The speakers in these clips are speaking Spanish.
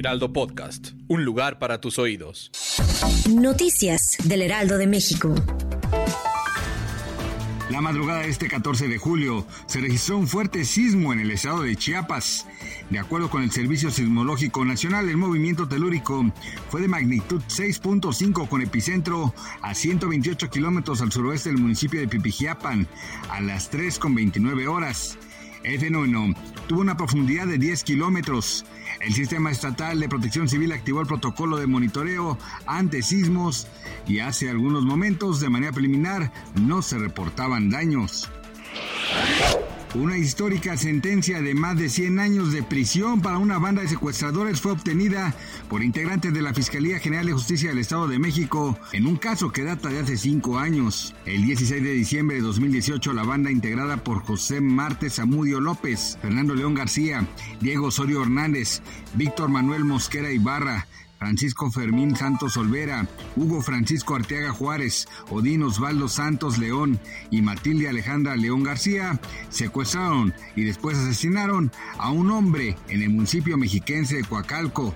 Heraldo Podcast, un lugar para tus oídos. Noticias del Heraldo de México. La madrugada de este 14 de julio se registró un fuerte sismo en el estado de Chiapas. De acuerdo con el Servicio Sismológico Nacional, el movimiento telúrico fue de magnitud 6.5 con epicentro a 128 kilómetros al suroeste del municipio de Pipijiapan a las 3.29 horas. El fenómeno tuvo una profundidad de 10 kilómetros. El Sistema Estatal de Protección Civil activó el protocolo de monitoreo ante sismos y hace algunos momentos, de manera preliminar, no se reportaban daños. Una histórica sentencia de más de 100 años de prisión para una banda de secuestradores fue obtenida por integrantes de la Fiscalía General de Justicia del Estado de México en un caso que data de hace cinco años. El 16 de diciembre de 2018, la banda integrada por José Martes Amudio López, Fernando León García, Diego Osorio Hernández, Víctor Manuel Mosquera Ibarra, Francisco Fermín Santos Olvera, Hugo Francisco Arteaga Juárez, Odín Osvaldo Santos León y Matilde Alejandra León García secuestraron y después asesinaron a un hombre en el municipio mexiquense de Coacalco.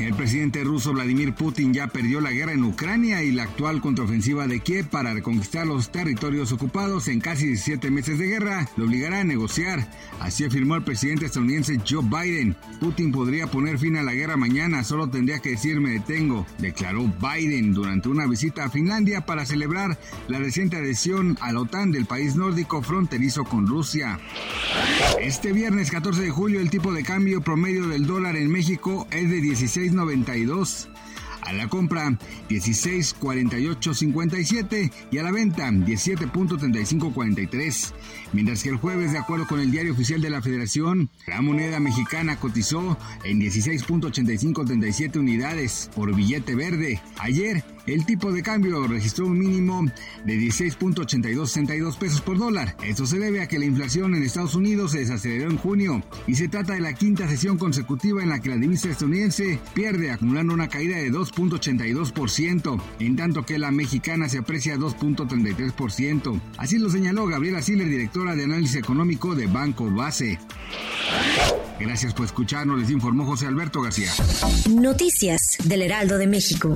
El presidente ruso Vladimir Putin ya perdió la guerra en Ucrania y la actual contraofensiva de Kiev para reconquistar los territorios ocupados en casi 17 meses de guerra lo obligará a negociar. Así afirmó el presidente estadounidense Joe Biden. Putin podría poner fin a la guerra mañana, solo tendría que decir me detengo, declaró Biden durante una visita a Finlandia para celebrar la reciente adhesión a la OTAN del país nórdico fronterizo con Rusia. Este viernes 14 de julio el tipo de cambio promedio del dólar en México es de 16.92. A la compra 16.4857 y a la venta 17.3543. Mientras que el jueves, de acuerdo con el diario oficial de la Federación, la moneda mexicana cotizó en 16.8537 unidades por billete verde. Ayer el tipo de cambio registró un mínimo de 16.8262 pesos por dólar. Esto se debe a que la inflación en Estados Unidos se desaceleró en junio y se trata de la quinta sesión consecutiva en la que la divisa estadounidense pierde acumulando una caída de 2.82%, en tanto que la mexicana se aprecia 2.33%. Así lo señaló Gabriela Siller, directora de análisis económico de Banco Base. Gracias por escucharnos, les informó José Alberto García. Noticias del Heraldo de México.